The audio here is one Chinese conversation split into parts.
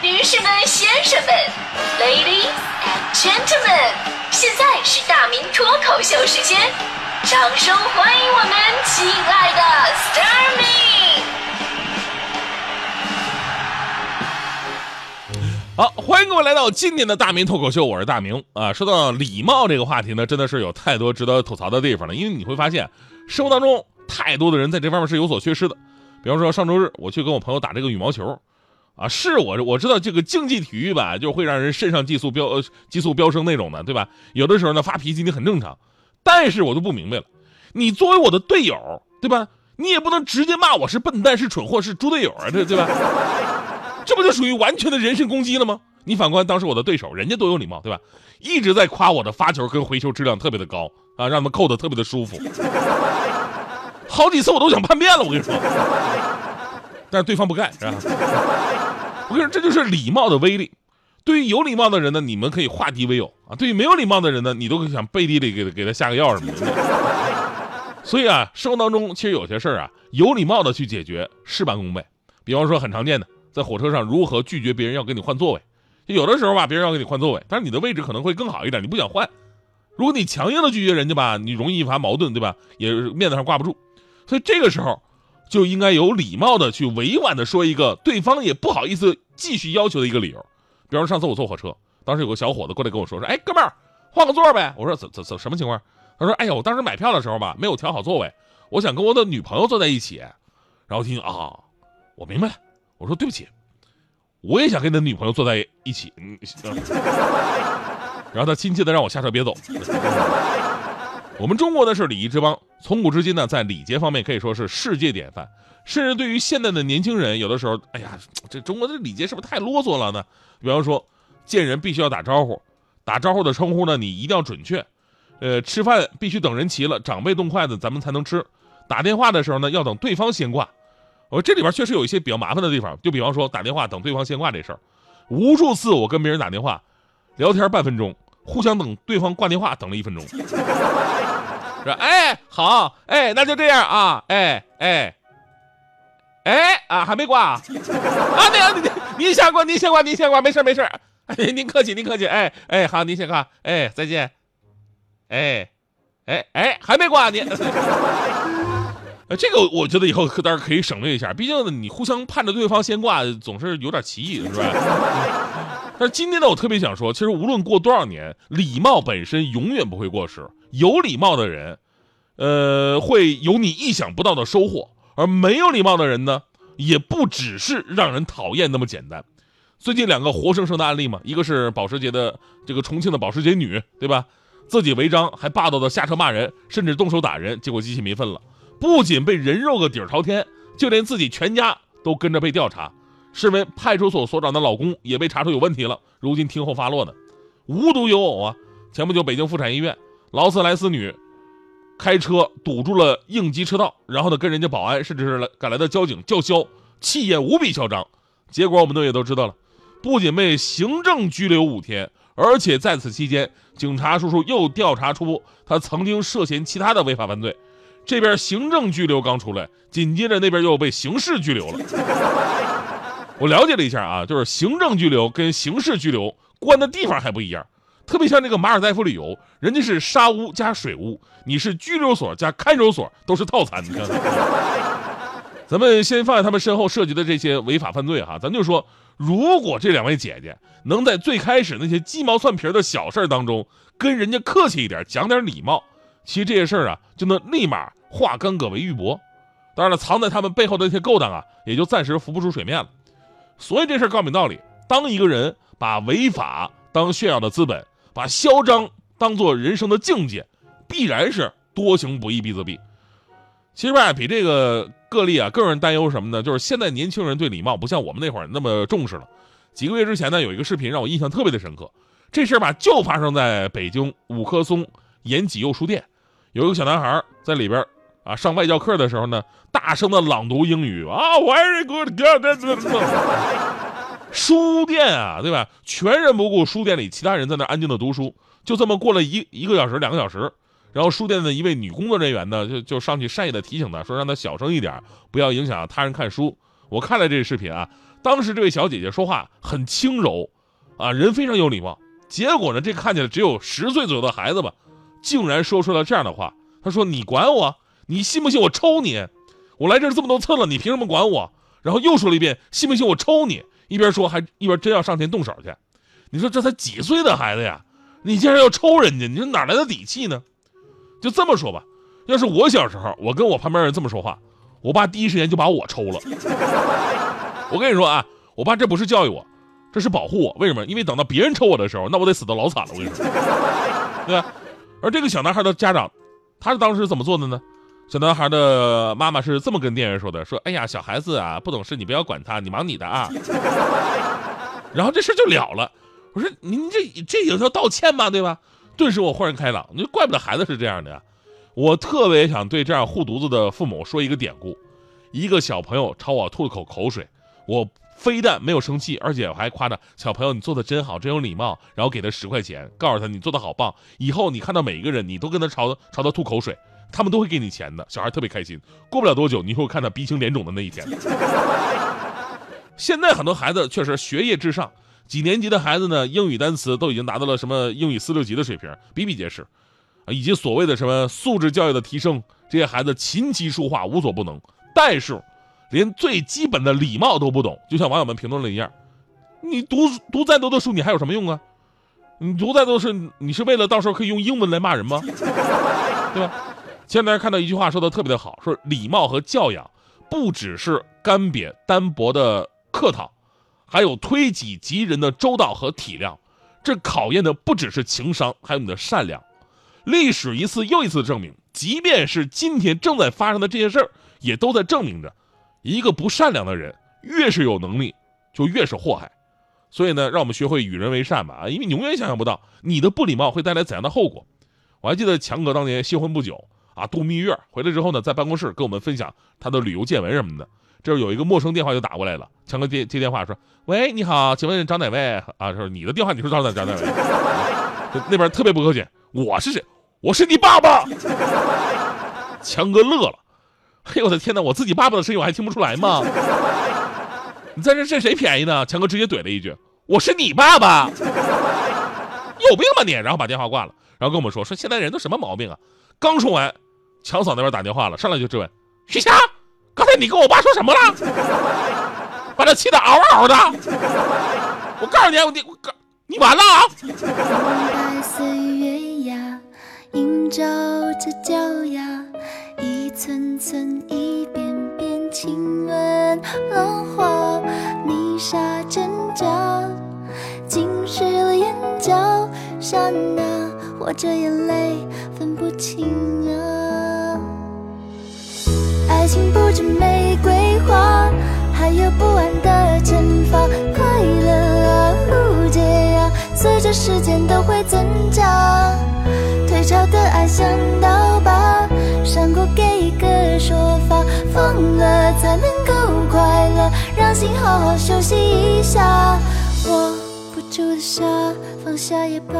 女士们、先生们，Ladies and Gentlemen，现在是大明脱口秀时间，掌声欢迎我们亲爱的 s t a r m y 好，欢迎各位来到今天的大明脱口秀，我是大明啊。说到礼貌这个话题呢，真的是有太多值得吐槽的地方了，因为你会发现，生活当中太多的人在这方面是有所缺失的。比方说上周日我去跟我朋友打这个羽毛球，啊，是我我知道这个竞技体育吧，就会让人肾上激素飙激素飙升那种的，对吧？有的时候呢发脾气你很正常，但是我就不明白了，你作为我的队友，对吧？你也不能直接骂我是笨蛋、是蠢货、是猪队友啊，这对吧？这不就属于完全的人身攻击了吗？你反观当时我的对手，人家多有礼貌，对吧？一直在夸我的发球跟回球质量特别的高啊，让他们扣的特别的舒服。好几次我都想叛变了，我跟你说，但是对方不干，是吧？我跟你说，这就是礼貌的威力。对于有礼貌的人呢，你们可以化敌为友啊；对于没有礼貌的人呢，你都想背地里给给他下个药什么的。所以啊，生活当中其实有些事儿啊，有礼貌的去解决事半功倍。比方说很常见的，在火车上如何拒绝别人要跟你换座位。有的时候吧，别人要跟你换座位，但是你的位置可能会更好一点，你不想换。如果你强硬的拒绝人家吧，你容易引发矛盾，对吧？也面子上挂不住。所以这个时候，就应该有礼貌的去委婉的说一个对方也不好意思继续要求的一个理由。比方说上次我坐火车，当时有个小伙子过来跟我说说，哎，哥们儿，换个座呗。我说怎怎怎什么情况？他说，哎呀，我当时买票的时候吧，没有调好座位，我想跟我的女朋友坐在一起。然后听啊，我明白了。我说对不起，我也想跟你的女朋友坐在一起。嗯，然后他亲切的让我下车别走。我们中国呢是礼仪之邦，从古至今呢，在礼节方面可以说是世界典范。甚至对于现在的年轻人，有的时候，哎呀，这中国的礼节是不是太啰嗦了呢？比方说，见人必须要打招呼，打招呼的称呼呢，你一定要准确。呃，吃饭必须等人齐了，长辈动筷子，咱们才能吃。打电话的时候呢，要等对方先挂。我这里边确实有一些比较麻烦的地方，就比方说打电话等对方先挂这事儿，无数次我跟别人打电话，聊天半分钟，互相等对方挂电话等了一分钟。说哎好哎那就这样啊哎哎哎啊还没挂啊那个你您先挂您先挂您先挂没事没事您客气您客气哎哎好您先挂哎再见哎哎哎还没挂您。呃，这个我觉得以后可当然可以省略一下，毕竟你互相盼着对方先挂，总是有点歧义，是吧？但是今天呢，我特别想说，其实无论过多少年，礼貌本身永远不会过时。有礼貌的人，呃，会有你意想不到的收获；而没有礼貌的人呢，也不只是让人讨厌那么简单。最近两个活生生的案例嘛，一个是保时捷的这个重庆的保时捷女，对吧？自己违章还霸道的下车骂人，甚至动手打人，结果激起民愤了。不仅被人肉个底儿朝天，就连自己全家都跟着被调查。身为派出所所长的老公也被查出有问题了，如今听候发落呢。无独有偶啊，前不久北京妇产医院劳斯莱斯女开车堵住了应急车道，然后呢跟人家保安甚至是来赶来的交警叫嚣，气焰无比嚣张。结果我们都也都知道了，不仅被行政拘留五天，而且在此期间，警察叔叔又调查出他曾经涉嫌其他的违法犯罪。这边行政拘留刚出来，紧接着那边又被刑事拘留了。我了解了一下啊，就是行政拘留跟刑事拘留关的地方还不一样，特别像这个马尔代夫旅游，人家是沙屋加水屋，你是拘留所加看守所，都是套餐。你看，咱们先放在他们身后涉及的这些违法犯罪哈，咱就说，如果这两位姐姐能在最开始那些鸡毛蒜皮的小事当中跟人家客气一点，讲点礼貌，其实这些事儿啊就能立马。化干戈为玉帛，当然了，藏在他们背后的那些勾当啊，也就暂时浮不出水面了。所以这事儿告明道理：当一个人把违法当炫耀的资本，把嚣张当做人生的境界，必然是多行不义必自毙。其实吧，比这个个例啊更让人担忧什么呢？就是现在年轻人对礼貌不像我们那会儿那么重视了。几个月之前呢，有一个视频让我印象特别的深刻。这事儿吧，就发生在北京五棵松延吉右书店，有一个小男孩在里边。啊，上外教课的时候呢，大声的朗读英语啊，very good，书店啊，对吧？全然不顾书店里其他人在那安静的读书。就这么过了一一个小时、两个小时，然后书店的一位女工作人员呢，就就上去善意的提醒他，说让他小声一点，不要影响他人看书。我看了这个视频啊，当时这位小姐姐说话很轻柔，啊，人非常有礼貌。结果呢，这看起来只有十岁左右的孩子吧，竟然说出了这样的话。他说：“你管我？你信不信我抽你？我来这儿这么多次了，你凭什么管我？”然后又说了一遍：“信不信我抽你？”一边说还一边真要上前动手去。你说这才几岁的孩子呀？你竟然要抽人家？你说哪来的底气呢？就这么说吧，要是我小时候，我跟我旁边人这么说话，我爸第一时间就把我抽了。我跟你说啊，我爸这不是教育我。这是保护我，为什么？因为等到别人抽我的时候，那我得死的老惨了。我跟你说，对吧？而这个小男孩的家长，他是当时怎么做的呢？小男孩的妈妈是这么跟店员说的：“说，哎呀，小孩子啊，不懂事，你不要管他，你忙你的啊。”然后这事就了了。我说：“您这这有要道歉吗？对吧？”顿时我豁然开朗。你说，怪不得孩子是这样的呀。我特别想对这样护犊子的父母说一个典故：一个小朋友朝我吐了口口水，我。非但没有生气，而且我还夸着小朋友你做的真好，真有礼貌，然后给他十块钱，告诉他你做的好棒，以后你看到每一个人，你都跟他朝朝他吐口水，他们都会给你钱的。小孩特别开心。过不了多久，你会看他鼻青脸肿的那一天。现在很多孩子确实学业至上，几年级的孩子呢，英语单词都已经达到了什么英语四六级的水平，比比皆是，啊，以及所谓的什么素质教育的提升，这些孩子琴棋书画无所不能，但是。连最基本的礼貌都不懂，就像网友们评论了一样，你读读再多的书，你还有什么用啊？你读再多的书，你是为了到时候可以用英文来骂人吗？对吧？前两天看到一句话说的特别的好，说礼貌和教养不只是干瘪单薄的客套，还有推己及人的周到和体谅。这考验的不只是情商，还有你的善良。历史一次又一次证明，即便是今天正在发生的这些事儿，也都在证明着。一个不善良的人，越是有能力，就越是祸害。所以呢，让我们学会与人为善吧啊！因为你永远想象不到你的不礼貌会带来怎样的后果。我还记得强哥当年新婚不久啊，度蜜月回来之后呢，在办公室跟我们分享他的旅游见闻什么的。这有一个陌生电话就打过来了，强哥接接电话说：“喂，你好，请问找哪位啊？”说你的电话你说找哪找哪位？那边特别不客气，我是谁？我是你爸爸。强哥乐了。哎呦我的天哪！我自己爸爸的声音我还听不出来吗？你在这占谁便宜呢？强哥直接怼了一句：“我是你爸爸，有病吧你！”然后把电话挂了，然后跟我们说：“说现在人都什么毛病啊？”刚说完，强嫂那边打电话了，上来就质问：“徐霞，刚才你跟我爸说什么了？把他气得嗷嗷的！我告诉你，我你我告你完了啊！”寸寸一遍遍亲吻浪花，泥沙挣扎，浸湿了眼角。刹那，或者眼泪分不清。爱情不止玫瑰花，还有不安的惩罚。快乐啊，误解啊，随着时间都会增加。退潮的爱像刀疤。伤过，给一个说法，疯了才能够快乐，让心好好休息一下。握不住的沙，放下也罢。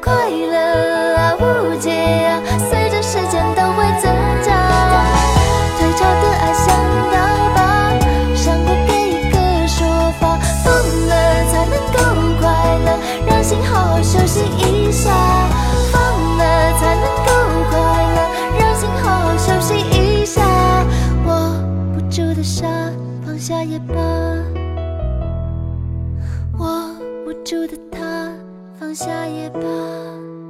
快乐啊，误解啊，随着时间都会增加。退潮的爱想到吧，想过给一个说法，疯了才能够快乐，让心好好休息一下。放了才能够快乐，让心好好休息一下。握不住的沙，放下也罢。握不住的，放下也罢。